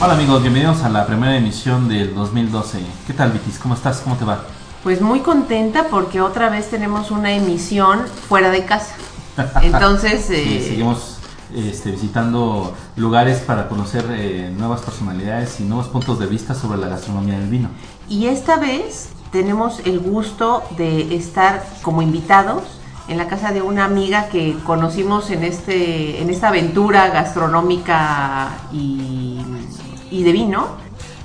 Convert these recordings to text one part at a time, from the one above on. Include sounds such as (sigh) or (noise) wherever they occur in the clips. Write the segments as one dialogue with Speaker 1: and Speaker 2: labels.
Speaker 1: Hola amigos, bienvenidos a la primera emisión del 2012. ¿Qué tal Vitis? ¿Cómo estás? ¿Cómo te va?
Speaker 2: Pues muy contenta porque otra vez tenemos una emisión fuera de casa. (laughs) Entonces,
Speaker 1: Sí,
Speaker 2: eh,
Speaker 1: seguimos este, visitando lugares para conocer eh, nuevas personalidades y nuevos puntos de vista sobre la gastronomía del vino.
Speaker 2: y esta vez tenemos el gusto de estar como invitados en la casa de una amiga que conocimos en este en esta aventura gastronómica y, y de vino.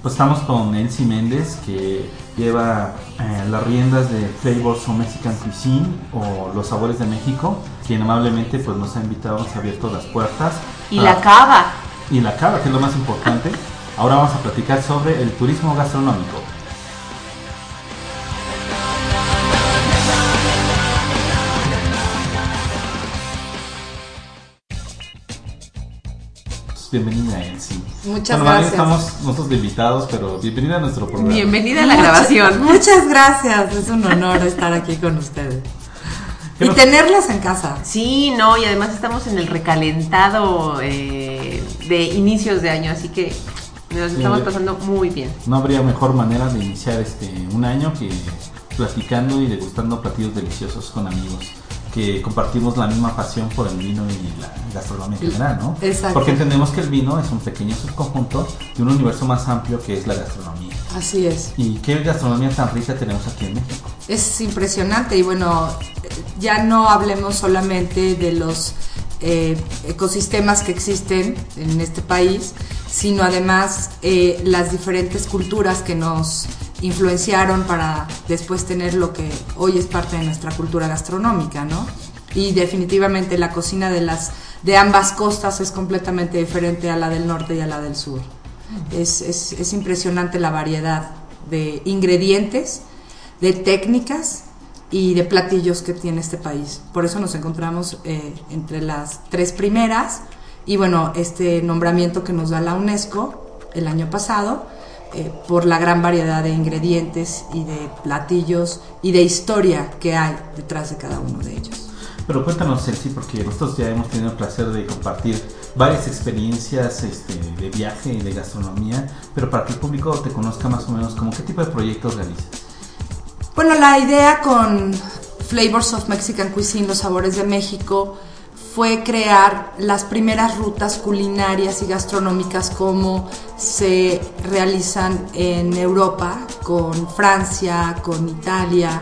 Speaker 1: Pues estamos con Elsie Méndez que lleva eh, las riendas de Flavors of Mexican Cuisine o Los Sabores de México, quien amablemente pues, nos ha invitado, nos ha abierto las puertas.
Speaker 2: Y la cava.
Speaker 1: y la cava, que es lo más importante. Ahora vamos a platicar sobre el turismo gastronómico. Bienvenida, Elsie.
Speaker 3: Muchas
Speaker 1: Bueno, más bien
Speaker 3: gracias.
Speaker 1: estamos nosotros de invitados, pero bienvenida a nuestro programa.
Speaker 2: Bienvenida a la
Speaker 3: Muchas-
Speaker 2: grabación.
Speaker 3: Muchas gracias, es un honor estar aquí con ustedes.
Speaker 1: ¿Qué
Speaker 3: Y
Speaker 1: nos-
Speaker 3: tenerlos en casa.
Speaker 2: Sí, no, y además estamos en el recalentado eh, de inicios de año, así que nos
Speaker 1: Sí,
Speaker 2: estamos pasando muy bien.
Speaker 1: No habría mejor manera de iniciar este un año que platicando y degustando platillos deliciosos con amigos que compartimos la misma pasión por el vino y la gastronomía en general, ¿no?
Speaker 3: Exacto.
Speaker 1: Porque entendemos que el vino es un pequeño subconjunto de un universo más amplio que es la gastronomía.
Speaker 3: Así es.
Speaker 1: ¿Y qué gastronomía tan rica tenemos aquí en México?
Speaker 3: Es impresionante y bueno, ya no hablemos solamente de los eh, ecosistemas que existen en este país, sino además eh, las diferentes culturas que nos influenciaron para después tener lo que hoy es parte de nuestra cultura gastronómica, ¿no? Y definitivamente la cocina de las de ambas costas es completamente diferente a la del norte y a la del sur. Es, es- es impresionante la variedad de ingredientes, de técnicas y de platillos que tiene este país. Por eso nos encontramos eh, entre las tres primeras y bueno, este nombramiento que nos da la UNESCO el año pasado eh, por la gran variedad de ingredientes y de platillos y de historia que hay detrás de cada uno de ellos.
Speaker 1: Pero cuéntanos, Elsie, porque nosotros ya hemos tenido el placer de compartir varias experiencias este, de viaje y de gastronomía, pero para que el público te conozca más o menos, como qué tipo de proyectos realizas.
Speaker 3: Bueno, la idea con Flavors of Mexican Cuisine, los sabores de México, fue crear las primeras rutas culinarias y gastronómicas como se realizan en Europa, con Francia, con Italia,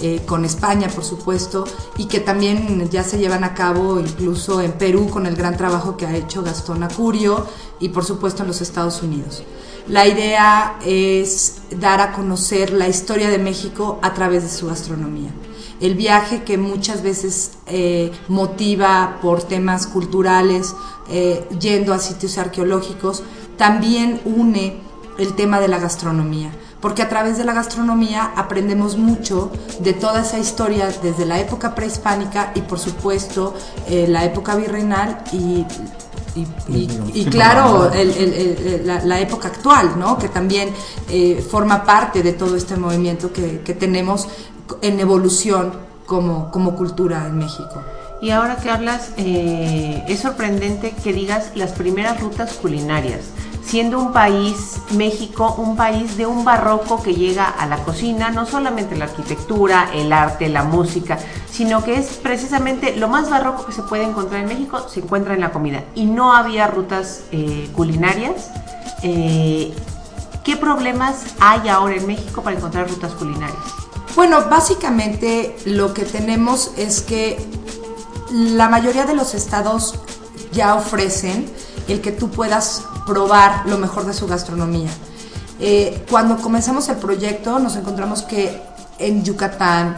Speaker 3: eh, con España, por supuesto, y que también ya se llevan a cabo incluso en Perú con el gran trabajo que ha hecho Gastón Acurio y por supuesto en los Estados Unidos. La idea es dar a conocer la historia de México a través de su gastronomía. El viaje que muchas veces eh, motiva por temas culturales, eh, yendo a sitios arqueológicos, también une el tema de la gastronomía, porque a través de la gastronomía aprendemos mucho de toda esa historia desde la época prehispánica y por supuesto eh, la época virreinal y, y, y- y
Speaker 1: Sí,
Speaker 3: claro,
Speaker 1: por favor.
Speaker 3: el- el- el- la, la época actual, ¿no? que también eh, forma parte de todo este movimiento que, que tenemos en evolución como, como cultura en México.
Speaker 2: Y ahora que hablas, eh, es sorprendente que digas las primeras rutas culinarias, siendo un país, México, un país de un barroco que llega a la cocina, no solamente la arquitectura, el arte, la música, sino que es precisamente lo más barroco que se puede encontrar en México, se encuentra en la comida. Y no había rutas eh, culinarias. Eh, ¿Qué problemas hay ahora en México para encontrar rutas culinarias?
Speaker 3: Bueno, básicamente lo que tenemos es que la mayoría de los estados ya ofrecen el que tú puedas probar lo mejor de su gastronomía. Eh, cuando comenzamos el proyecto nos encontramos que en Yucatán,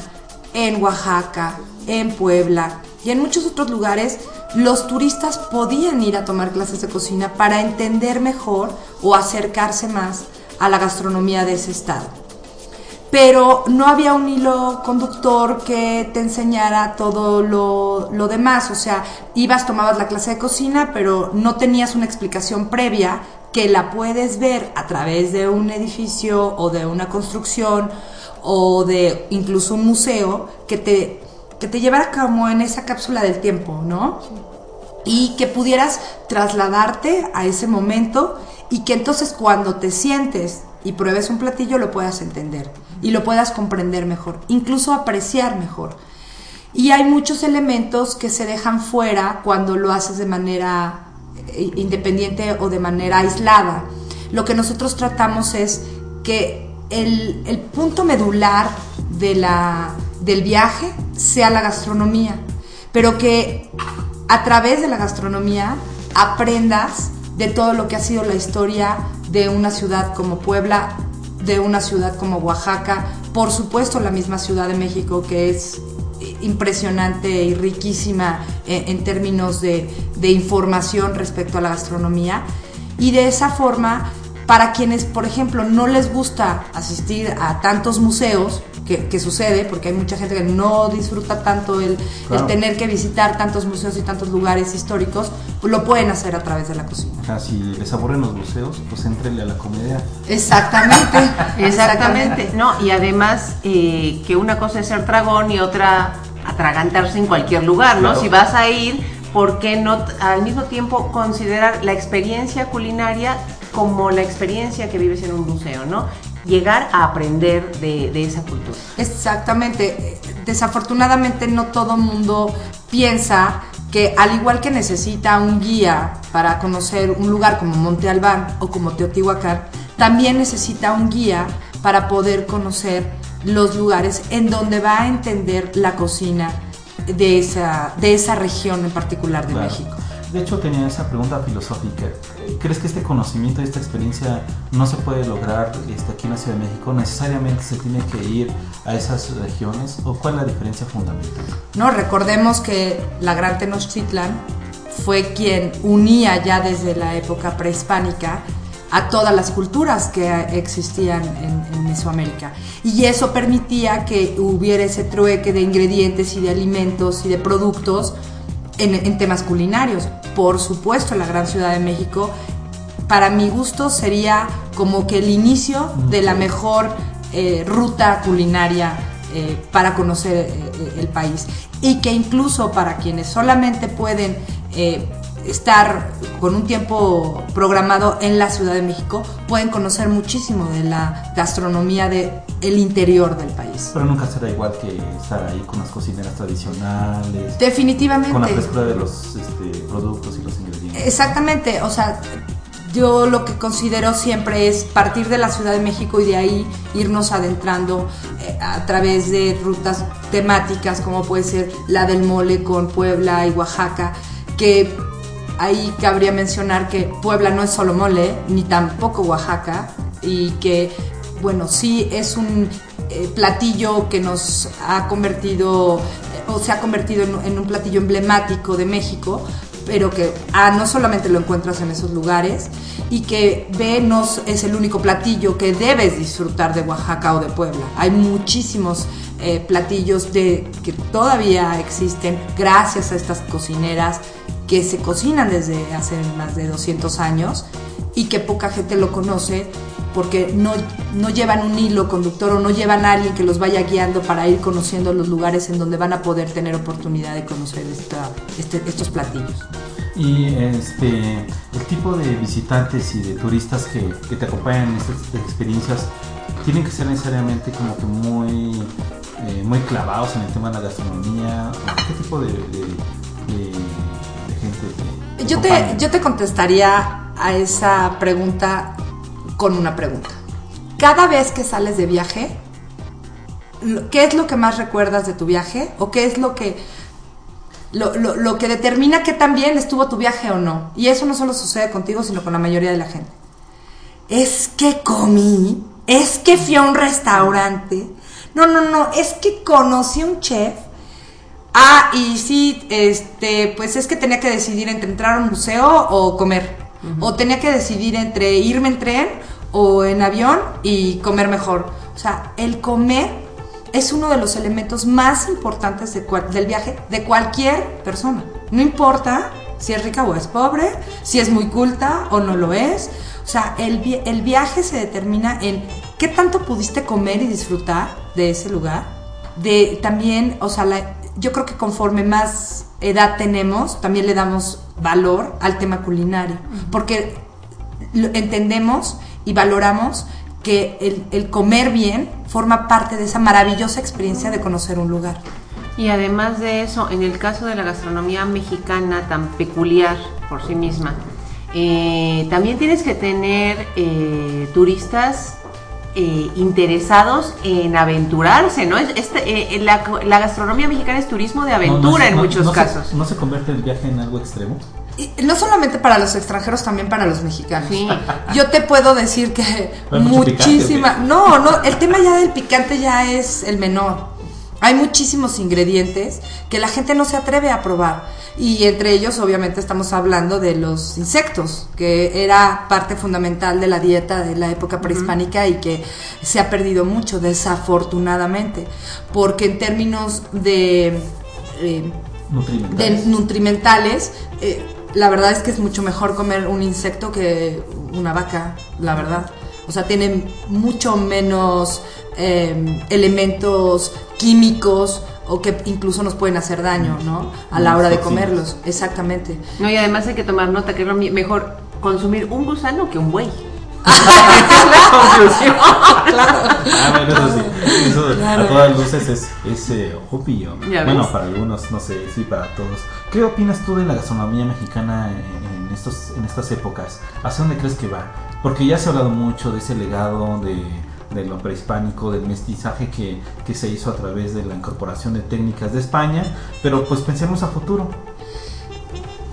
Speaker 3: en Oaxaca, en Puebla y en muchos otros lugares los turistas podían ir a tomar clases de cocina para entender mejor o acercarse más a la gastronomía de ese estado pero no había un hilo conductor que te enseñara todo lo, lo demás. O sea, ibas, tomabas la clase de cocina, pero no tenías una explicación previa que la puedes ver a través de un edificio o de una construcción o de incluso un museo que te, que te llevara como en esa cápsula del tiempo, ¿no? Y que pudieras trasladarte a ese momento y que entonces cuando te sientes y pruebes un platillo lo puedas entender y lo puedas comprender mejor, incluso apreciar mejor. Y hay muchos elementos que se dejan fuera cuando lo haces de manera eh, independiente o de manera aislada. Lo que nosotros tratamos es que el, punto medular de la, del viaje sea la gastronomía, pero que a través de la gastronomía aprendas de todo lo que ha sido la historia de una ciudad como Puebla, de una ciudad como Oaxaca, por supuesto la misma Ciudad de México que es impresionante y riquísima en, términos de, de información respecto a la gastronomía. Y de esa forma, para quienes, por ejemplo, no les gusta asistir a tantos museos, que, sucede, porque hay mucha gente que no disfruta tanto el, tener que visitar tantos museos y tantos lugares históricos, pues lo pueden hacer a través de la cocina.
Speaker 1: Ah, si les aburren los museos, pues entrenle a la comedia.
Speaker 3: Exactamente, (laughs)
Speaker 2: exactamente. No, y además eh, que una cosa es ser dragón y otra atragantarse en cualquier lugar, ¿no? Si vas a ir, ¿por qué no al mismo tiempo considerar la experiencia culinaria como la experiencia que vives en un museo, ¿no? Llegar a aprender de, esa cultura.
Speaker 3: Exactamente. Desafortunadamente no todo mundo piensa que al igual que necesita un guía para conocer un lugar como Monte Albán o como Teotihuacán, también necesita un guía para poder conocer los lugares en donde va a entender la cocina de esa, de esa región en particular de México.
Speaker 1: De hecho, tenía esa pregunta filosófica. ¿Crees que este conocimiento, esta experiencia no se puede lograr este, aquí en la Ciudad de México? ¿Necesariamente se tiene que ir a esas regiones? ¿O cuál es la diferencia fundamental?
Speaker 3: No, recordemos que la Gran Tenochtitlan fue quien unía ya desde la época prehispánica a todas las culturas que existían en, en, Mesoamérica. Y eso permitía que hubiera ese trueque de ingredientes y de alimentos y de productos en, temas culinarios. Por supuesto, la gran Ciudad de México, para mi gusto, sería como que el inicio de la mejor eh, ruta culinaria eh, para conocer eh, el país. Y que incluso para quienes solamente pueden estar con un tiempo programado en la Ciudad de México, pueden conocer muchísimo de la gastronomía de el interior del país.
Speaker 1: Pero nunca será igual que estar ahí con las cocineras tradicionales.
Speaker 3: Definitivamente.
Speaker 1: Con la frescura de los este, productos y los ingredientes.
Speaker 3: Exactamente, o sea, yo lo que considero siempre es partir de la Ciudad de México y de ahí irnos adentrando eh, a través de rutas temáticas como puede ser la del mole con Puebla y Oaxaca, que ahí cabría mencionar que Puebla no es solo mole, ni tampoco Oaxaca, y que, bueno, sí es un eh, platillo que nos ha convertido, o se ha convertido en, un platillo emblemático de México, pero que A, no solamente lo encuentras en esos lugares, y que B, no es el único platillo que debes disfrutar de Oaxaca o de Puebla. Hay muchísimos eh, platillos de, que todavía existen gracias a estas cocineras que se cocinan desde hace más de 200 años y que poca gente lo conoce porque no, no llevan un hilo conductor o no llevan a alguien que los vaya guiando para ir conociendo los lugares en donde van a poder tener oportunidad de conocer este, estos platillos.
Speaker 1: Y este, el tipo de visitantes y de turistas que, que te acompañan en estas experiencias tienen que ser necesariamente como que muy, eh, muy clavados en el tema de la gastronomía. ¿Qué tipo de
Speaker 3: yo te, yo te contestaría a esa pregunta con una pregunta. Cada vez que sales de viaje, ¿qué es lo que más recuerdas de tu viaje? ¿O qué es lo que, lo, que determina que también estuvo tu viaje o no? Y eso no solo sucede contigo, sino con la mayoría de la gente. Es que comí, es que fui a un restaurante. No, no, no, es que conocí a un chef Ah, y sí, este, pues es que tenía que decidir entre entrar a un museo o comer. O tenía que decidir entre irme en tren o en avión y comer mejor. O sea, el comer es uno de los elementos más importantes del viaje de cualquier persona. No importa si es rica o es pobre, si es muy culta o no lo es. O sea, el, el viaje se determina en qué tanto pudiste comer y disfrutar de ese lugar. De también, o sea, la, yo creo que conforme más edad tenemos, también le damos valor al tema culinario, porque entendemos y valoramos que el, el comer bien forma parte de esa maravillosa experiencia de conocer un lugar.
Speaker 2: Y además de eso, en el caso de la gastronomía mexicana tan peculiar por sí misma, eh, también tienes que tener eh, turistas eh, interesados en aventurarse, ¿no? Este, la, gastronomía mexicana es turismo de aventura en muchos casos.
Speaker 1: ¿No se convierte el viaje en algo extremo?
Speaker 3: no solamente para los extranjeros, también para los mexicanos. (laughs) Yo te puedo decir que muchísima. no, no, el tema ya del picante ya es el menor. Hay muchísimos ingredientes que la gente no se atreve a probar. Y entre ellos, obviamente, estamos hablando de los insectos, que era parte fundamental de la dieta de la época prehispánica y que se ha perdido mucho, desafortunadamente. Porque en términos de, eh, nutrimentales, eh, la verdad es que es mucho mejor comer un insecto que una vaca, la verdad. O sea, tiene mucho menos Em, elementos químicos o que incluso nos pueden hacer daño, ¿no? A la hora de comerlos, exactamente.
Speaker 2: No, y además hay que tomar nota que es mejor consumir un gusano que un buey.
Speaker 1: claro. A todas luces es, es eh, obvio. Bueno, para algunos, no sé, sí, para todos. ¿Qué opinas tú de la gastronomía mexicana en, estos, en estas épocas? ¿Hacia dónde crees que va? Porque ya se ha hablado mucho de ese legado de de lo prehispánico, del mestizaje que, que se hizo a través de la incorporación de técnicas de España, pero pues pensemos a futuro.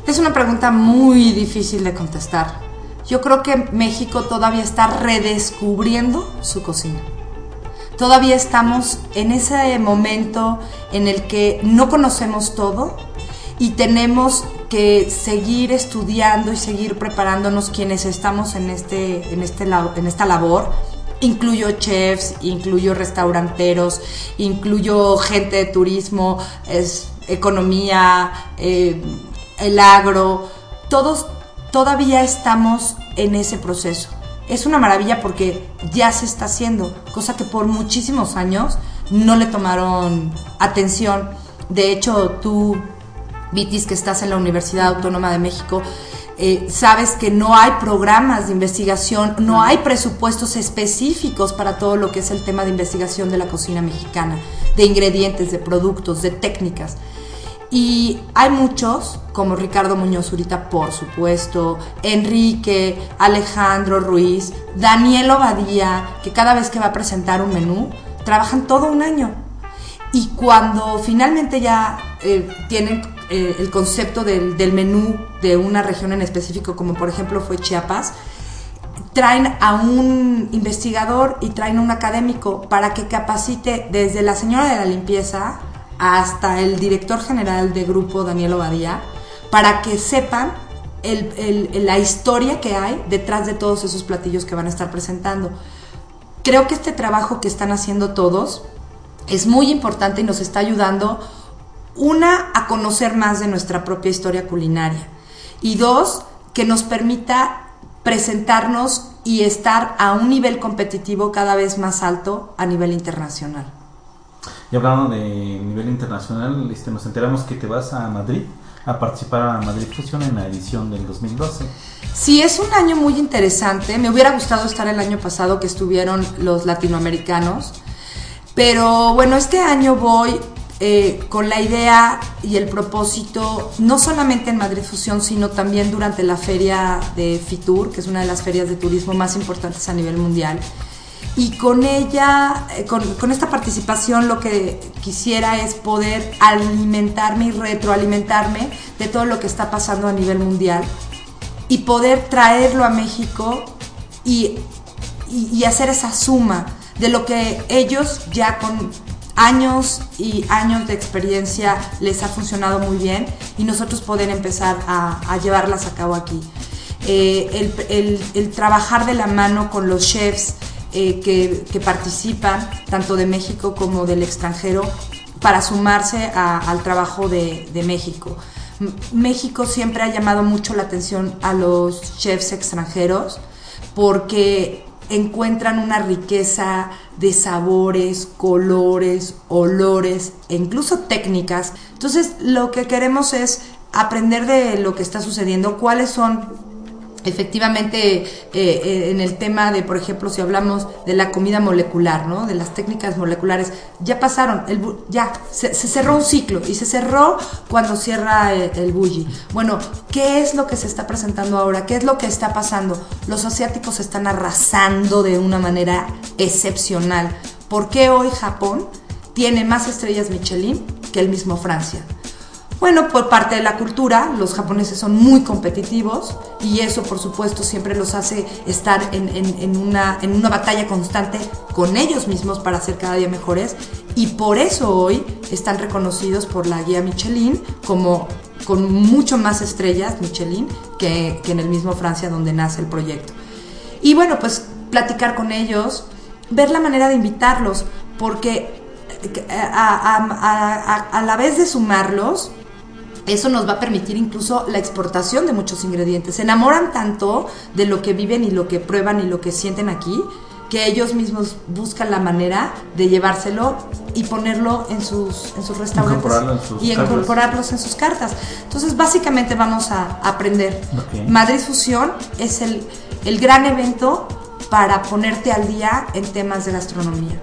Speaker 3: Es una pregunta muy difícil de contestar. Yo creo que México todavía está redescubriendo su cocina. Todavía estamos en ese momento en el que no conocemos todo y tenemos que seguir estudiando y seguir preparándonos quienes estamos en, este, en, este, en esta labor Incluyo chefs, incluyo restauranteros, incluyo gente de turismo, es, economía, eh, el agro, todos todavía estamos en ese proceso. Es una maravilla porque ya se está haciendo, cosa que por muchísimos años no le tomaron atención. De hecho, tú, Vitis, que estás en la Universidad Autónoma de México, eh, sabes que no hay programas de investigación, no hay presupuestos específicos para todo lo que es el tema de investigación de la cocina mexicana, de ingredientes, de productos, de técnicas. Y hay muchos, como Ricardo Muñoz Zurita, por supuesto, Enrique, Alejandro Ruiz, Daniel Obadía, que cada vez que va a presentar un menú, trabajan todo un año. Y cuando finalmente ya eh, tienen eh, el concepto del, del, menú de una región en específico, como por ejemplo fue Chiapas, traen a un investigador y traen a un académico para que capacite desde la señora de la limpieza hasta el director general de grupo, Daniel Obadía, para que sepan el, la historia que hay detrás de todos esos platillos que van a estar presentando. Creo que este trabajo que están haciendo todos es muy importante y nos está ayudando una, a conocer más de nuestra propia historia culinaria. Y dos, que nos permita presentarnos y estar a un nivel competitivo cada vez más alto a nivel internacional.
Speaker 1: Y hablando de nivel internacional, este, nos enteramos que te vas a Madrid a participar a Madrid Fusión en la edición del 2012.
Speaker 3: Sí, es un año muy interesante. Me hubiera gustado estar el año pasado que estuvieron los latinoamericanos. Pero bueno, este año voy eh, con la idea y el propósito, no solamente en Madrid Fusión, sino también durante la feria de FITUR, que es una de las ferias de turismo más importantes a nivel mundial. Y con ella, eh, con, con esta participación, lo que quisiera es poder alimentarme y retroalimentarme de todo lo que está pasando a nivel mundial y poder traerlo a México y, y, y hacer esa suma de lo que ellos ya con años y años de experiencia les ha funcionado muy bien y nosotros poder empezar a, llevarlas a cabo aquí. Eh, el, trabajar de la mano con los chefs eh, que, participan, tanto de México como del extranjero, para sumarse al trabajo de, de México. México siempre ha llamado mucho la atención a los chefs extranjeros porque encuentran una riqueza de sabores, colores, olores e incluso técnicas. Entonces lo que queremos es aprender de lo que está sucediendo, cuáles son efectivamente eh, eh, en el tema de, por ejemplo, si hablamos de la comida molecular, ¿no? De las técnicas moleculares, ya pasaron, el, ya se, cerró un ciclo y se cerró cuando cierra el, el bully. Bueno, ¿qué es lo que se está presentando ahora? ¿Qué es lo que está pasando? Los asiáticos están arrasando de una manera excepcional. ¿Por qué hoy Japón tiene más estrellas Michelin que el mismo Francia? Bueno, por parte de la cultura, los japoneses son muy competitivos y eso por supuesto siempre los hace estar en, una, en una batalla constante con ellos mismos para ser cada día mejores y por eso hoy están reconocidos por la guía Michelin como con mucho más estrellas Michelin que, en el mismo Francia donde nace el proyecto. Y bueno, pues platicar con ellos, ver la manera de invitarlos, porque eh, a la vez de sumarlos, eso nos va a permitir incluso la exportación de muchos ingredientes. Se enamoran tanto de lo que viven y lo que prueban y lo que sienten aquí que ellos mismos buscan la manera de llevárselo y ponerlo en sus, en sus restaurantes y incorporarlos en sus cartas. Entonces, básicamente vamos a aprender. Madrid Fusión es el, el gran evento para ponerte al día en temas de gastronomía.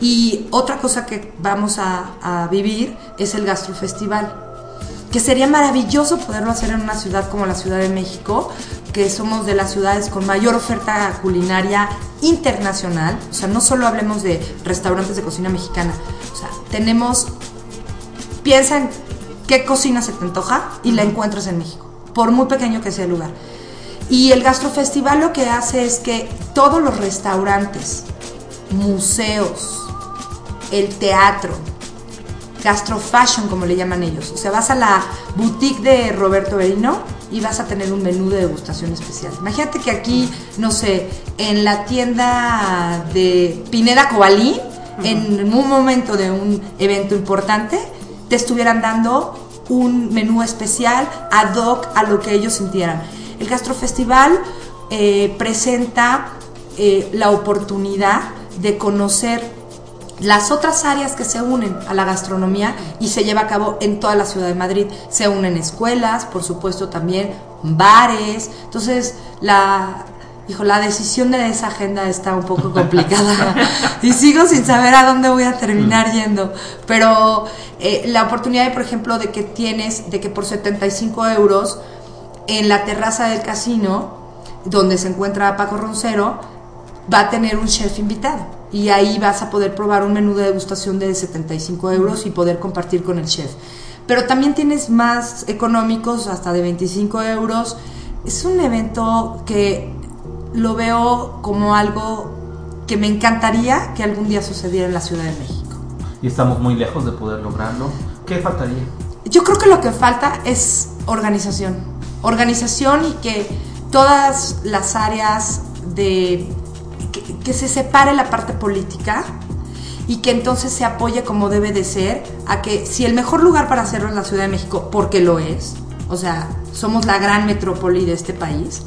Speaker 3: Y otra cosa que vamos a, a vivir es el Gastrofestival que sería maravilloso poderlo hacer en una ciudad como la Ciudad de México, que somos de las ciudades con mayor oferta culinaria internacional. O sea, no solo hablemos de restaurantes de cocina mexicana, o sea, tenemos, piensa en qué cocina se te antoja y la encuentras en México, por muy pequeño que sea el lugar. Y el Gastrofestival lo que hace es que todos los restaurantes, museos, el teatro, gastro fashion, como le llaman ellos. O sea, vas a la boutique de Roberto Berino y vas a tener un menú de degustación especial. Imagínate que aquí, no sé, en la tienda de Pineda Cobalí, en un momento de un evento importante, te estuvieran dando un menú especial ad hoc a lo que ellos sintieran. El Gastrofestival eh, presenta eh, la oportunidad de conocer las otras áreas que se unen a la gastronomía y se lleva a cabo en toda la ciudad de Madrid. Se unen escuelas, por supuesto también bares. Entonces, la, hijo, la decisión de esa agenda está un poco complicada (laughs) y sigo sin saber a dónde voy a terminar mm. yendo. Pero eh, la oportunidad, por ejemplo, de que tienes, de que por 75 euros en la terraza del casino, donde se encuentra Paco Roncero, va a tener un chef invitado y ahí vas a poder probar un menú de degustación de 75 euros y poder compartir con el chef. Pero también tienes más económicos, hasta de 25 euros. Es un evento que lo veo como algo que me encantaría que algún día sucediera en la Ciudad de México.
Speaker 1: Y estamos muy lejos de poder lograrlo. ¿Qué faltaría?
Speaker 3: Yo creo que lo que falta es organización. Organización y que todas las áreas de que, se separe la parte política y que entonces se apoye como debe de ser a que si el mejor lugar para hacerlo es la Ciudad de México, porque lo es, o sea, somos la gran metrópoli de este país,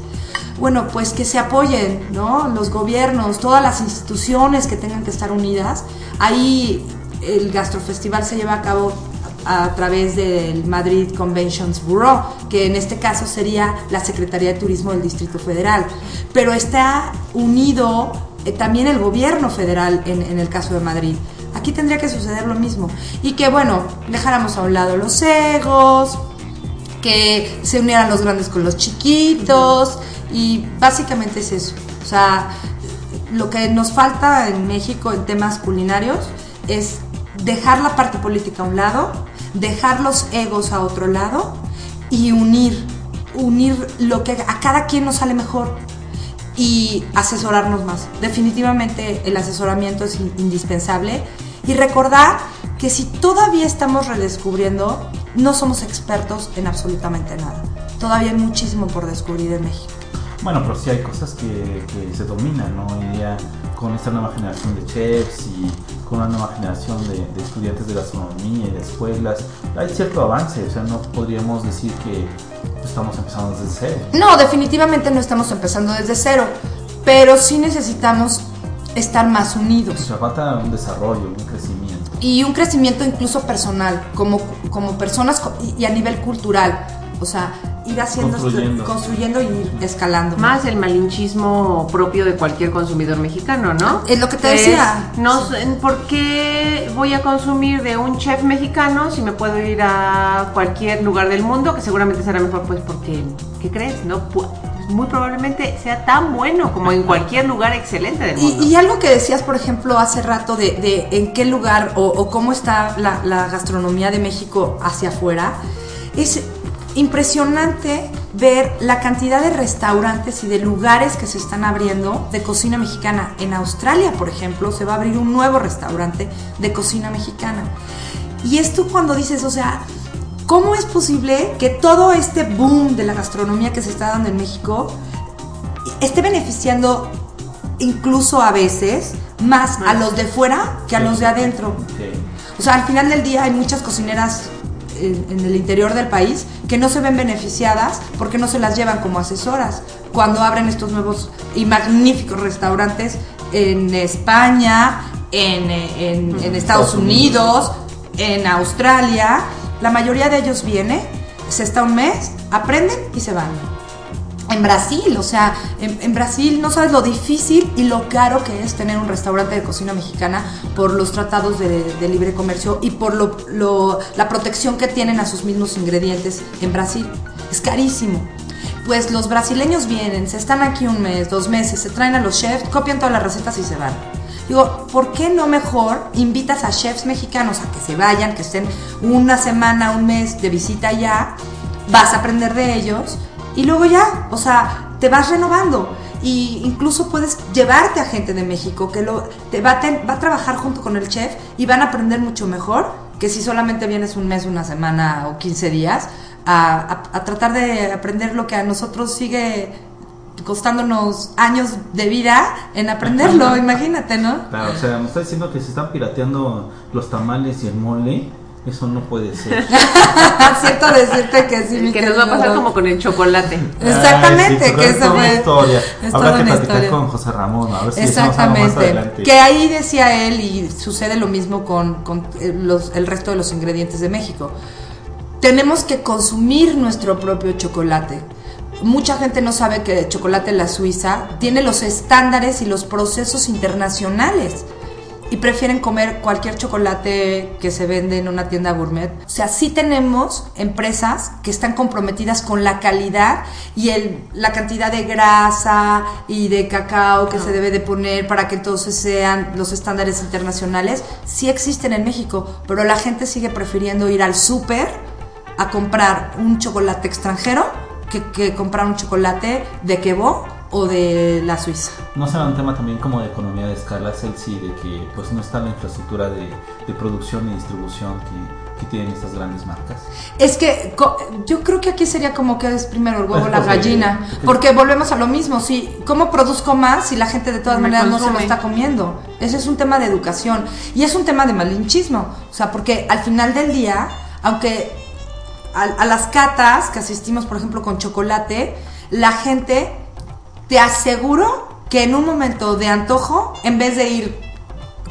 Speaker 3: bueno, pues que se apoyen, ¿no? Los gobiernos, todas las instituciones que tengan que estar unidas. Ahí el Gastrofestival se lleva a cabo a través del Madrid Conventions Bureau, que en este caso sería la Secretaría de Turismo del Distrito Federal. Pero está unido eh, también el gobierno federal en, el caso de Madrid. Aquí tendría que suceder lo mismo. Y que, bueno, dejáramos a un lado los egos, que se unieran los grandes con los chiquitos, y básicamente es eso. O sea, lo que nos falta en México en temas culinarios es dejar la parte política a un lado, dejar los egos a otro lado y unir, unir lo que a cada quien nos sale mejor y asesorarnos más. Definitivamente el asesoramiento es indispensable y recordar que si todavía estamos redescubriendo, no somos expertos en absolutamente nada. Todavía hay muchísimo por descubrir en México.
Speaker 1: Bueno, pero sí hay cosas que, se dominan, ¿no? Hoy día con esta nueva generación de chefs y con una nueva generación de, estudiantes de gastronomía y de escuelas, hay cierto avance, o sea, no podríamos decir que estamos empezando desde cero.
Speaker 3: No, definitivamente no estamos empezando desde cero, pero sí necesitamos estar más unidos.
Speaker 1: O sea, falta un desarrollo, un crecimiento.
Speaker 3: Y un crecimiento incluso personal, como, como personas y a nivel cultural. O sea, ir haciendo,
Speaker 1: Construyendo.
Speaker 3: construyendo y ir escalando.
Speaker 2: Más el malinchismo propio de cualquier consumidor mexicano, ¿no?
Speaker 3: Es lo que te
Speaker 2: Es,
Speaker 3: decía.
Speaker 2: no, sé, ¿Por qué voy a consumir de un chef mexicano si me puedo ir a cualquier lugar del mundo que seguramente será mejor? Pues porque, ¿qué crees? No, Pu- muy probablemente sea tan bueno como en cualquier lugar excelente del mundo.
Speaker 3: Y, y algo que decías, por ejemplo, hace rato de, de en qué lugar o, o cómo está la, la gastronomía de México hacia afuera, es impresionante ver la cantidad de restaurantes y de lugares que se están abriendo de cocina mexicana. En Australia, por ejemplo, se va a abrir un nuevo restaurante de cocina mexicana. Y esto cuando dices, o sea, ¿cómo es posible que todo este boom de la gastronomía que se está dando en México esté beneficiando incluso a veces más a los de fuera que a los de adentro? O sea, al final del día hay muchas cocineras en, en el interior del país que no se ven beneficiadas porque no se las llevan como asesoras. Cuando abren estos nuevos y magníficos restaurantes en España, en, en- Estados Unidos, en Australia, la mayoría de ellos viene, se está un mes, aprenden y se van en Brasil, o sea, en, en Brasil no sabes lo difícil y lo caro que es tener un restaurante de cocina mexicana por los tratados de, de libre comercio y por lo, lo- la protección que tienen a sus mismos ingredientes en Brasil. Es carísimo. Pues los brasileños vienen, se están aquí un mes, dos meses, se traen a los chefs, copian todas las recetas y se van. Digo, ¿por qué no mejor invitas a chefs mexicanos a que se vayan, que estén una semana, un mes de visita allá? Vas a aprender de ellos y luego ya, o sea, te vas renovando. Y incluso puedes llevarte a gente de México que lo, te va, a ten- va a trabajar junto con el chef y van a aprender mucho mejor que si solamente vienes un mes, una semana o 15 días a, a- a tratar de aprender lo que a nosotros sigue costándonos años de vida en aprenderlo, (laughs) imagínate, ¿no?
Speaker 1: Claro, o sea, me está diciendo que se están pirateando los tamales y el mole. Eso no puede ser. (laughs)
Speaker 3: Siento decirte que sí, mi
Speaker 2: que nos va a pasar como con el chocolate. (laughs)
Speaker 3: Exactamente,
Speaker 1: Ay, sí,
Speaker 3: que
Speaker 1: es
Speaker 3: eso
Speaker 1: toda
Speaker 3: fue-
Speaker 1: historia.
Speaker 3: es
Speaker 1: Habrá que platicar
Speaker 3: historia.
Speaker 1: con José Ramón, a ver si algo más
Speaker 3: Exactamente.
Speaker 1: adelante.
Speaker 3: Que ahí decía él, y sucede lo mismo con, con, eh, los- el resto de los ingredientes de México. Tenemos que consumir nuestro propio chocolate. Mucha gente no sabe que el chocolate La Suiza tiene los estándares y los procesos internacionales y prefieren comer cualquier chocolate que se vende en una tienda gourmet. O sea, sí tenemos empresas que están comprometidas con la calidad y el, la cantidad de grasa y de cacao que se debe de poner para que entonces sean los estándares internacionales. Sí existen en México, pero la gente sigue prefiriendo ir al súper a comprar un chocolate extranjero que, que comprar un chocolate de Quebo o de la Suiza.
Speaker 1: ¿No será un tema también como de economía de escala, Celsi, de que pues no está la infraestructura de, de producción y distribución que, que tienen estas grandes marcas?
Speaker 3: Es que yo creo que aquí sería como que es primero el huevo o la gallina,
Speaker 1: porque-
Speaker 3: porque volvemos a lo mismo, si ¿cómo produzco más si la gente de todas maneras no se lo está comiendo? Ese es un tema de educación y es un tema de malinchismo, o sea, porque al final del día, aunque a, a las catas que asistimos, por ejemplo, con chocolate, la gente te aseguro que en un momento de antojo, en vez de ir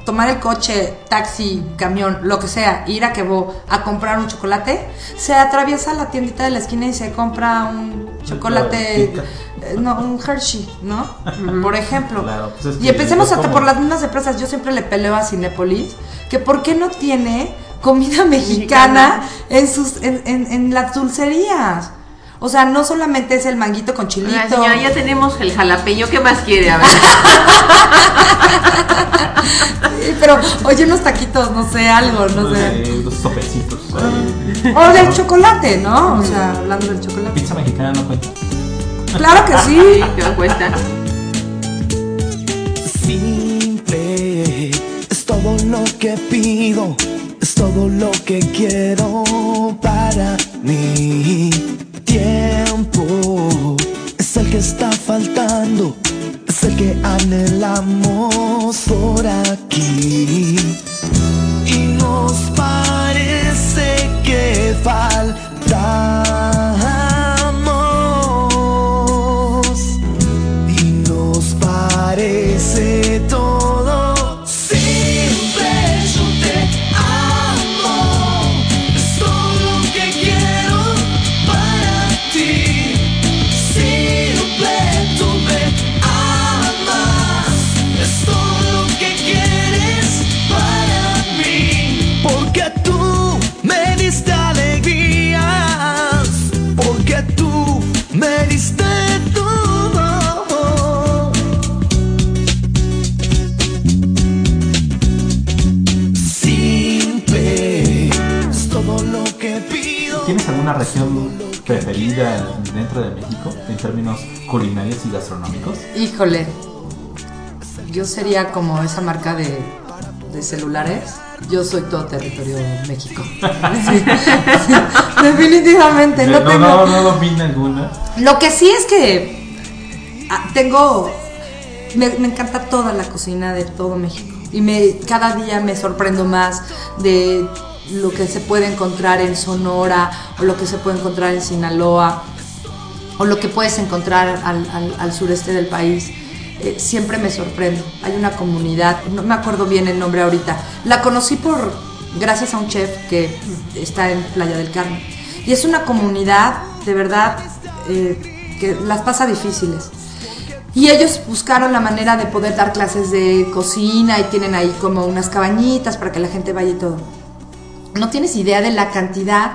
Speaker 3: tomar el coche, taxi, camión, lo que sea, ir a Quebo a comprar un chocolate, se atraviesa la tiendita de la esquina y se compra un chocolate, eh, no, un Hershey, ¿no? Por ejemplo.
Speaker 1: Claro, pues es
Speaker 3: y empecemos hasta
Speaker 1: como-
Speaker 3: por las mismas empresas. Yo siempre le peleo a Cinépolis que por qué no tiene comida (laughs) mexicana en sus en, en- en las dulcerías. O sea, no solamente es el manguito con chilito.
Speaker 2: Oiga, señora, ya tenemos el jalapeño. ¿Qué más quiere? A ver. (laughs)
Speaker 3: Sí, Pero, oye, unos taquitos, no sé, algo, no sé.
Speaker 1: eh, unos sopecitos. ahí.
Speaker 3: O del chocolate, ¿no? O sea, hablando del chocolate.
Speaker 1: Pizza mexicana no cuenta.
Speaker 3: Claro que sí. (laughs)
Speaker 2: ¿Qué me cuesta?
Speaker 4: Simple es todo lo que pido, es todo lo que quiero para mí. Tiempo es el que está faltando, es el que anhelamos por aquí. Y nos parece que faltamos
Speaker 1: preferida dentro de México en términos culinarios y gastronómicos?
Speaker 3: Híjole, yo sería como esa marca de, de celulares. Yo soy todo territorio México. (laughs) Sí. (laughs) Definitivamente, no,
Speaker 1: no,
Speaker 3: tengo.
Speaker 1: no, no domina alguna.
Speaker 3: Lo que sí es que ah, tengo. Me, me encanta toda la cocina de todo México. Y me, cada día me sorprendo más de lo que se puede encontrar en Sonora o lo que se puede encontrar en Sinaloa o lo que puedes encontrar al, sureste del país. Eh, siempre me sorprendo. Hay una comunidad, no me acuerdo bien el nombre ahorita. La conocí por gracias a un chef que está en Playa del Carmen. Y es una comunidad de verdad eh, que las pasa difíciles. Y ellos buscaron la manera de poder dar clases de cocina y tienen ahí como unas cabañitas para que la gente vaya y todo. No tienes idea de la cantidad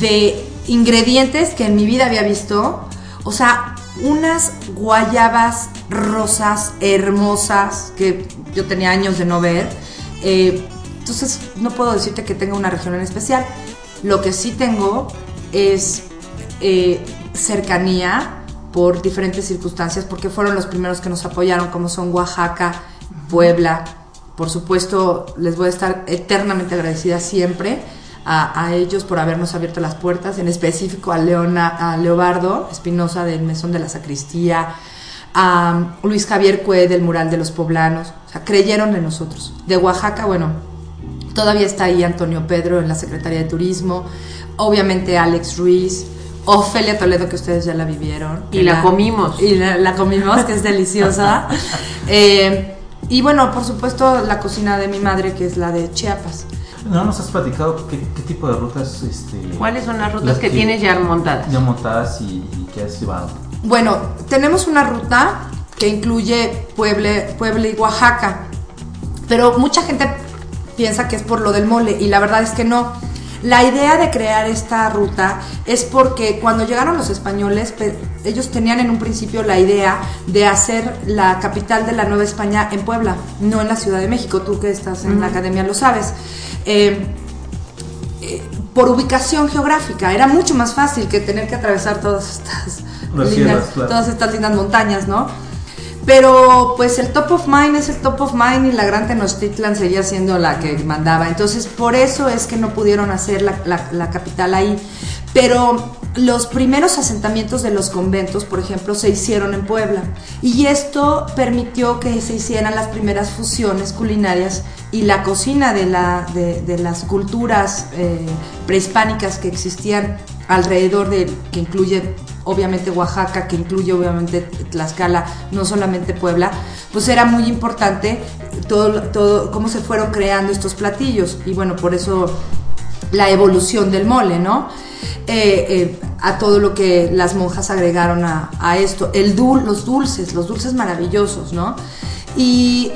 Speaker 3: de ingredientes que en mi vida había visto. O sea, unas guayabas rosas hermosas que yo tenía años de no ver. Eh, entonces, no puedo decirte que tenga una región en especial. Lo que sí tengo es eh, cercanía por diferentes circunstancias, porque fueron los primeros que nos apoyaron, como son Oaxaca, Puebla. Por supuesto, les voy a estar eternamente agradecida siempre a, a ellos por habernos abierto las puertas, en específico a, Leona, a Leobardo Espinosa del Mesón de la Sacristía, a Luis Javier Cue del Mural de los Poblanos. O sea, creyeron en nosotros. De Oaxaca, bueno, Todavía está ahí Antonio Pedro en la Secretaría de Turismo, obviamente Alex Ruiz, Ofelia Toledo, que ustedes ya la vivieron.
Speaker 2: Y la comimos.
Speaker 3: Y la, la comimos, que es deliciosa. (laughs) Eh, y bueno, por supuesto, la cocina de mi madre, que es la de Chiapas.
Speaker 1: No nos has platicado qué, qué tipo de rutas este,
Speaker 2: ¿Cuáles son las rutas que tienes ya montadas?
Speaker 1: ya montadas y, y que has llevado.
Speaker 3: Bueno, tenemos una ruta que incluye Puebla, Puebla y Oaxaca, pero mucha gente piensa que es por lo del mole y la verdad es que no. La idea de crear esta ruta es porque cuando llegaron los españoles, pe- ellos tenían en un principio la idea de hacer la capital de la Nueva España en Puebla, no en la Ciudad de México. Tú que estás en la academia lo sabes. Eh, eh, por ubicación geográfica, era mucho más fácil que tener que atravesar todas estas
Speaker 1: Las
Speaker 3: lindas-
Speaker 1: sierras, claro.
Speaker 3: todas estas lindas montañas, ¿no? Pero pues el top of mind es el top of mind y la Gran Tenochtitlan seguía siendo la que mandaba. Entonces por eso es que no pudieron hacer la, la- la capital ahí. Pero los primeros asentamientos de los conventos, por ejemplo, se hicieron en Puebla. Y esto permitió que se hicieran las primeras fusiones culinarias y la cocina de, la, de, las culturas eh, prehispánicas que existían alrededor de, que incluye obviamente Oaxaca, que incluye obviamente Tlaxcala, no solamente Puebla, pues era muy importante todo, todo cómo se fueron creando estos platillos. Y bueno, por eso la evolución del mole, ¿no? Eh, eh, a todo lo que las monjas agregaron a, esto, el dul, los dulces, los dulces maravillosos, ¿no? Y,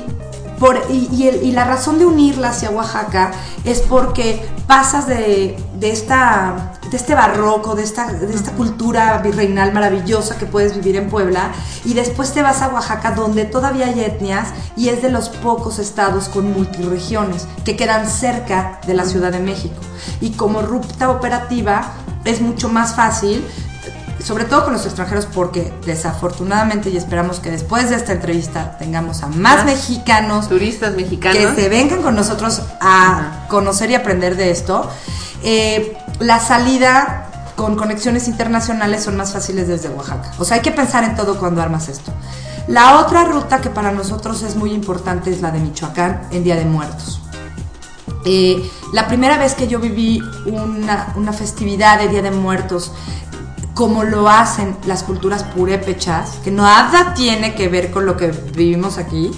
Speaker 3: por, y, y y la razón de unirla hacia Oaxaca es porque pasas de, de esta, de este barroco, de esta, de esta cultura virreinal maravillosa que puedes vivir en Puebla, y después te vas a Oaxaca donde todavía hay etnias y es de los pocos estados con multiregiones que quedan cerca de la Ciudad de México. Y como ruta operativa es mucho más fácil sobre todo con los extranjeros, porque desafortunadamente, y esperamos que después de esta entrevista tengamos a más
Speaker 2: Más
Speaker 3: mexicanos
Speaker 2: Turistas mexicanos.
Speaker 3: que se vengan con nosotros a conocer y aprender de esto. Eh, la salida con conexiones internacionales son más fáciles desde Oaxaca. O sea, hay que pensar en todo cuando armas esto. La otra ruta que para nosotros es muy importante es la de Michoacán en Día de Muertos. Eh, la primera vez que yo viví una, una festividad de Día de Muertos, como lo hacen las culturas purépechas, que nada tiene que ver con lo que vivimos aquí,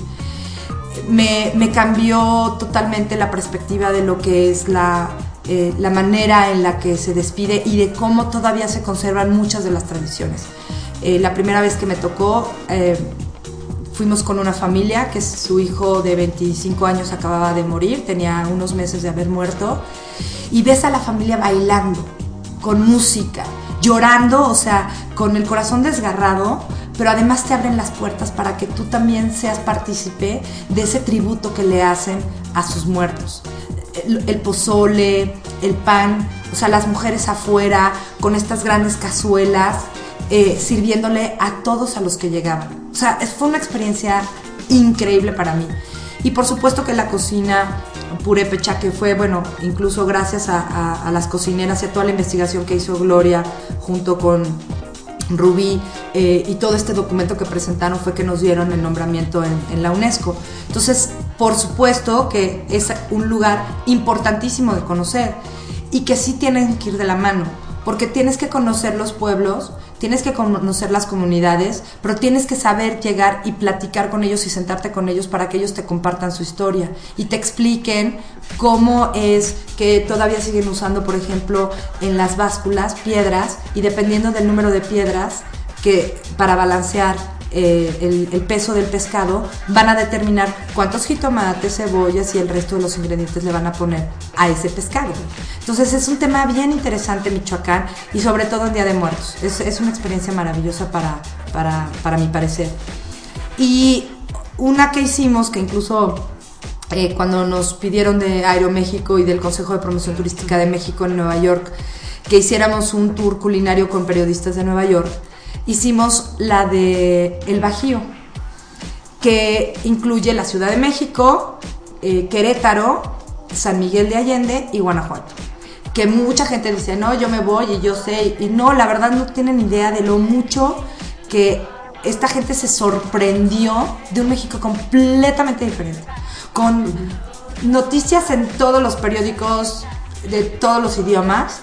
Speaker 3: me, me cambió totalmente la perspectiva de lo que es la, eh, la manera en la que se despide y de cómo todavía se conservan muchas de las tradiciones. Eh, la primera vez que me tocó, eh, fuimos con una familia que su hijo de 25 años acababa de morir, tenía unos meses de haber muerto, y ves a la familia bailando, con música, llorando, o sea, con el corazón desgarrado, pero además te abren las puertas para que tú también seas partícipe de ese tributo que le hacen a sus muertos. El, pozole, el pan, o sea, las mujeres afuera con estas grandes cazuelas, eh, sirviéndole a todos a los que llegaban. O sea, fue una experiencia increíble para mí. Y por supuesto que la cocina purépecha, que fue, bueno, incluso gracias a, las cocineras y a toda la investigación que hizo Gloria junto con Rubí eh, y todo este documento que presentaron fue que nos dieron el nombramiento en, en, la UNESCO. Entonces, por supuesto que es un lugar importantísimo de conocer y que sí tienen que ir de la mano, porque tienes que conocer los pueblos, tienes que conocer las comunidades, pero tienes que saber llegar y platicar con ellos y sentarte con ellos para que ellos te compartan su historia y te expliquen cómo es que todavía siguen usando, por ejemplo, en las básculas piedras y dependiendo del número de piedras que para balancear eh, el, peso del pescado, van a determinar cuántos jitomates, cebollas y el resto de los ingredientes le van a poner a ese pescado. Entonces es un tema bien interesante Michoacán y sobre todo en Día de Muertos. Es, una experiencia maravillosa para, para, mi parecer. Y una que hicimos, que incluso eh, cuando nos pidieron de Aeroméxico y del Consejo de Promoción Turística de México en Nueva York, que hiciéramos un tour culinario con periodistas de Nueva York, hicimos la de El Bajío, que incluye la Ciudad de México, eh, Querétaro, San Miguel de Allende y Guanajuato. Que mucha gente dice, no, yo me voy y yo sé, y no, la verdad no tienen idea de lo mucho que esta gente se sorprendió de un México completamente diferente, con noticias en todos los periódicos de todos los idiomas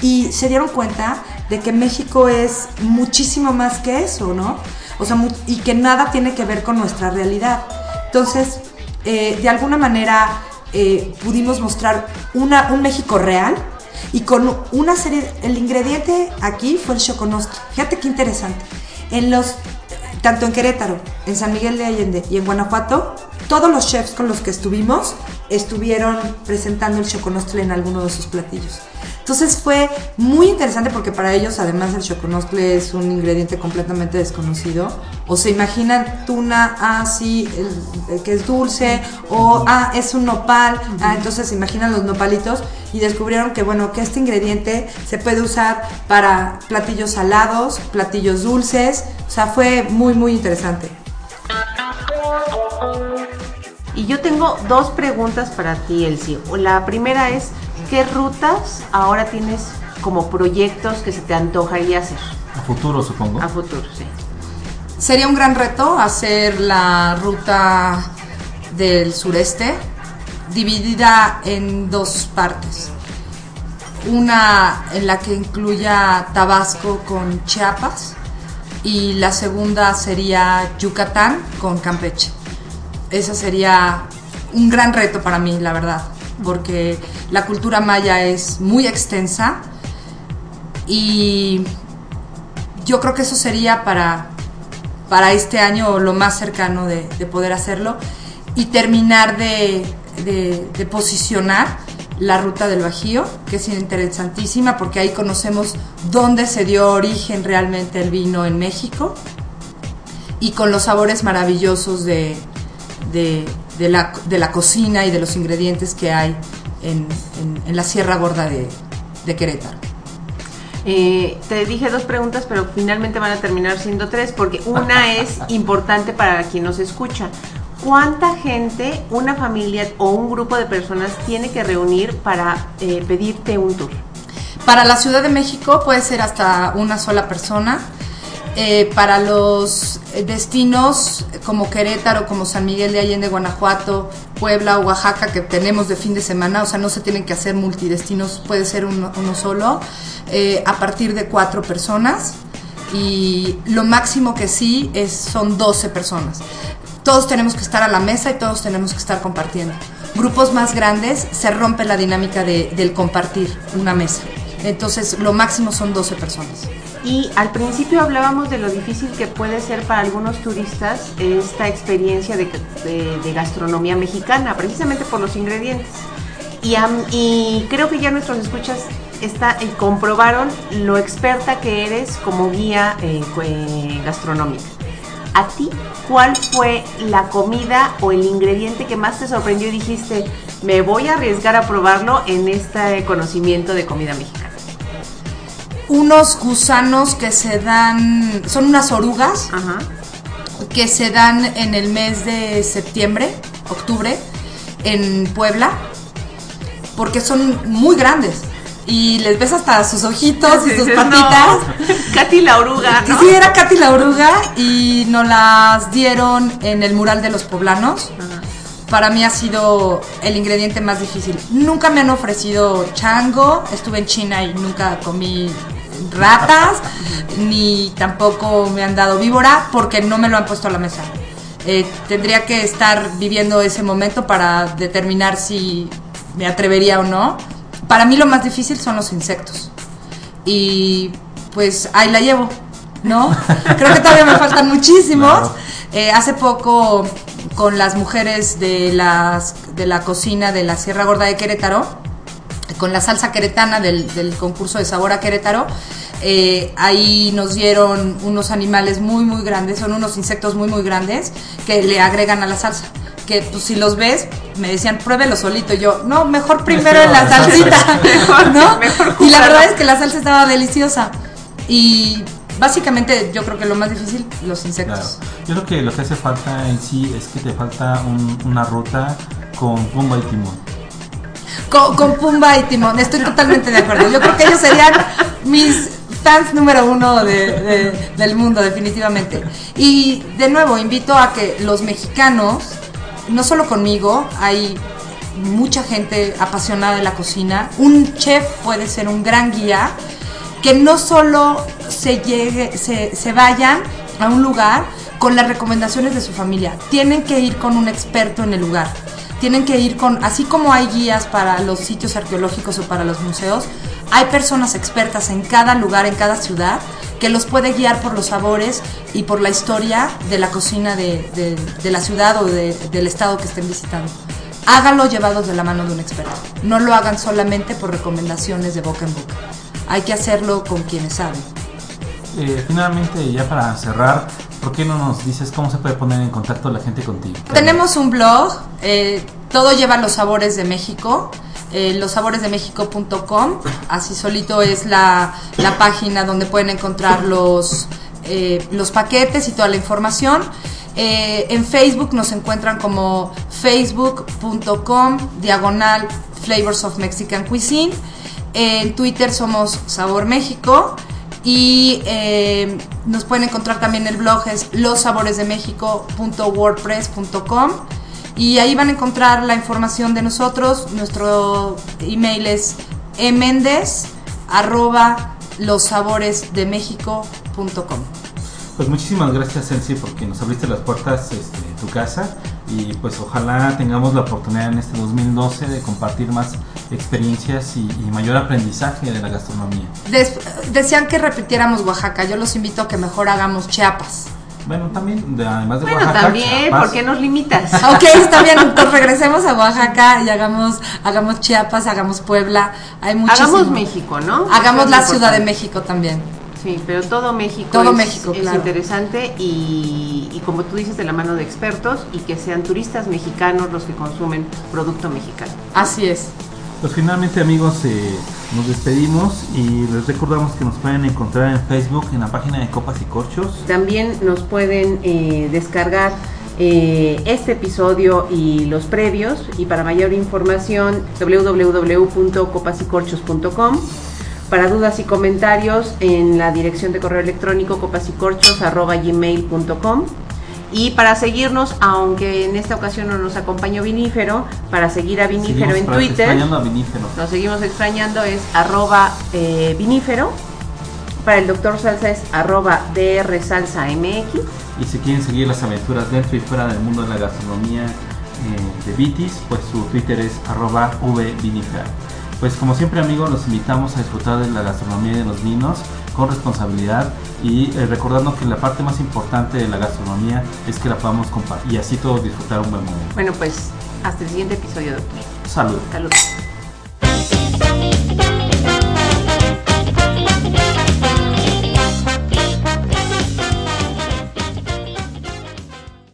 Speaker 3: y se dieron cuenta de que México es muchísimo más que eso, ¿no? O sea, y que nada tiene que ver con nuestra realidad. Entonces, eh, de alguna manera eh, pudimos mostrar un México real y con una serie, el ingrediente aquí fue el choconostre. Fíjate qué interesante. En los, tanto en Querétaro, en San Miguel de Allende y en Guanajuato, todos los chefs con los que estuvimos estuvieron presentando el choconostle en alguno de sus platillos. Entonces fue muy interesante porque para ellos además el choconostle es un ingrediente completamente desconocido. O se imaginan tuna así, ah, que es dulce, o ah, es un nopal, ah, entonces se imaginan los nopalitos y descubrieron que bueno, que este ingrediente se puede usar para platillos salados, platillos dulces, o sea, fue muy muy interesante.
Speaker 2: Y yo tengo dos preguntas para ti, Elsie. La primera es, ¿qué rutas ahora tienes como proyectos que se te antojaría hacer?
Speaker 1: A futuro, supongo.
Speaker 2: A futuro, sí.
Speaker 3: Sería un gran reto hacer la ruta del sureste, dividida en dos partes. Una en la que incluya Tabasco con Chiapas y la segunda sería Yucatán con Campeche ese sería un gran reto para mí, la verdad, porque la cultura maya es muy extensa y yo creo que eso sería para, para este año lo más cercano de, poder hacerlo y terminar de, posicionar la ruta del Bajío, que es interesantísima porque ahí conocemos dónde se dio origen realmente el vino en México y con los sabores maravillosos de, la, de, la, cocina y de los ingredientes que hay en, en, la Sierra Gorda de, de Querétaro.
Speaker 2: Eh, te dije dos preguntas, pero finalmente van a terminar siendo tres, porque una (laughs) es importante para quien nos escucha. ¿Cuánta gente, una familia o un grupo de personas tiene que reunir para eh, pedirte un tour?
Speaker 3: Para la Ciudad de México puede ser hasta una sola persona eh, para los destinos como Querétaro, como San Miguel de Allende, Guanajuato, Puebla, Oaxaca, que tenemos de fin de semana, o sea, no se tienen que hacer multidestinos, puede ser uno, solo, eh, a partir de cuatro personas. Y lo máximo que sí es, son 12 personas. Todos tenemos que estar a la mesa y todos tenemos que estar compartiendo. Grupos más grandes se rompe la dinámica del compartir una mesa. Entonces, lo máximo son 12 personas.
Speaker 2: Y al principio hablábamos de lo difícil que puede ser para algunos turistas esta experiencia de, gastronomía mexicana, precisamente por los ingredientes. Y, creo que ya nuestros escuchas eh, comprobaron lo experta que eres como guía eh, gastronómica. ¿A ti cuál fue la comida o el ingrediente que más te sorprendió y dijiste, me voy a arriesgar a probarlo en este conocimiento de comida mexicana.
Speaker 3: Unos gusanos que se dan, son unas orugas
Speaker 2: Ajá.
Speaker 3: que se dan en el mes de septiembre, octubre, en Puebla, porque son muy grandes. Y les ves hasta sus ojitos y sus
Speaker 2: Dices,
Speaker 3: patitas.
Speaker 2: no, (laughs) Katy la oruga,
Speaker 3: sí, era Katy la oruga y nos las dieron en el mural de los poblanos.
Speaker 2: Ajá.
Speaker 3: Para mí ha sido el ingrediente más difícil. Nunca me han ofrecido chango, estuve en China y nunca comí ratas, ni tampoco me han dado víbora porque no me lo han puesto a la mesa. Eh, tendría que estar viviendo ese momento para determinar si me atrevería o no. Para mí lo más difícil son los insectos. Y pues ahí la llevo, ¿no? Creo que todavía me faltan muchísimos.
Speaker 1: Claro.
Speaker 3: Eh, hace poco con las mujeres de, las, de la cocina de la Sierra Gorda de Querétaro, con la salsa queretana del, del concurso de sabor a Querétaro, eh, ahí nos dieron unos animales muy muy grandes, son unos insectos muy muy grandes que le agregan a la salsa. Que pues, si los ves, me decían, pruébelo solito. Y yo, no, mejor primero en la salsita. (laughs)
Speaker 2: Mejor- (laughs)
Speaker 3: ¿no? (laughs)
Speaker 2: mejor
Speaker 3: y la verdad es que la salsa estaba deliciosa. Y básicamente yo creo que lo más difícil, los
Speaker 1: Claro.
Speaker 3: insectos.
Speaker 1: Yo creo que lo que hace falta en sí es que te falta un- una ruta con Pumba y Timón.
Speaker 3: Con, Pumba y Timón, estoy totalmente de acuerdo. Yo creo que ellos serían mis fans número uno de- de- del mundo, definitivamente. Y de nuevo, invito a que los mexicanos, no solo conmigo, hay mucha gente apasionada de la cocina. Un chef puede ser un gran guía que no solo se llegue, se vayan a un lugar con las recomendaciones de su familia, tienen que ir con un experto en el lugar. Tienen que ir con, así como hay guías para los sitios arqueológicos o para los museos, hay personas expertas en cada lugar, en cada ciudad, que los puede guiar por los sabores y por la historia de la cocina de, de- de la ciudad o de- del estado que estén visitando. Háganlo llevados de la mano de un experto. No lo hagan solamente por recomendaciones de boca en boca. Hay que hacerlo con quienes saben.
Speaker 1: Eh, finalmente, ya para cerrar, ¿por qué no nos dices cómo se puede poner en contacto la gente contigo?
Speaker 3: Tenemos un blog, eh, todo lleva los sabores de México, eh, lossaboresdemexico.com, así solito es la, la página donde pueden encontrar los, eh, los paquetes y toda la información. Eh, en Facebook nos encuentran como facebook.com diagonal Flavors of Mexican Cuisine. En Twitter somos Sabor México. Y eh, nos pueden encontrar también el blog es lossaboresdemexico.wordpress.com y ahí van a encontrar la información de nosotros. Nuestro email es emendez arroba.
Speaker 1: Pues muchísimas gracias, Elsie, porque nos abriste las puertas este, de tu casa y pues ojalá tengamos la oportunidad en este 2012 de compartir más experiencias y, y mayor aprendizaje de la gastronomía.
Speaker 3: Des- decían que repitiéramos Oaxaca. Yo los invito a que mejor hagamos Chiapas.
Speaker 1: Bueno, también, de- además de
Speaker 2: Bueno,
Speaker 1: Oaxaca,
Speaker 2: también,
Speaker 1: Chiapas,
Speaker 2: ¿por qué nos limitas? (laughs)
Speaker 3: Ok, está bien. Entonces regresemos a Oaxaca y hagamos, hagamos Chiapas, hagamos Puebla. Hay muchísimo.
Speaker 2: Hagamos México, ¿no?
Speaker 3: Hagamos la Ciudad de. México también.
Speaker 2: Sí, pero todo México,
Speaker 3: Todo
Speaker 2: es,
Speaker 3: México,
Speaker 2: es
Speaker 3: claro.
Speaker 2: interesante y, y como tú dices, de la mano de expertos y que sean turistas mexicanos los que consumen producto mexicano.
Speaker 3: Así es.
Speaker 1: Pues finalmente amigos, eh, nos despedimos y les recordamos que nos pueden encontrar en Facebook en la página de Copas y Corchos.
Speaker 2: También nos pueden eh, descargar eh, este episodio y los previos y para mayor información www.copasycorchos.com para dudas y comentarios en la dirección de correo electrónico copasycorchos.gmail.com y para seguirnos, aunque en esta ocasión no nos acompañó Vinífero, para seguir a Vinífero
Speaker 1: Seguimos
Speaker 2: en Twitter,
Speaker 1: extrañando a Vinífero.
Speaker 2: nos seguimos extrañando, es arroba eh, vinífero. Para el doctor Salsa es arroba DR Salsa MX.
Speaker 1: Y si quieren seguir las aventuras dentro y fuera del mundo de la gastronomía eh, de Vitis, pues su Twitter es arroba vvinifera. Pues como siempre amigos, los invitamos a disfrutar de la gastronomía y de los vinos con responsabilidad y eh, recordando que la parte más importante de la gastronomía es que la podamos compartir y así todos disfrutar un buen momento.
Speaker 2: Bueno, pues hasta el siguiente episodio, doctor.
Speaker 1: Salud.
Speaker 2: Saludos.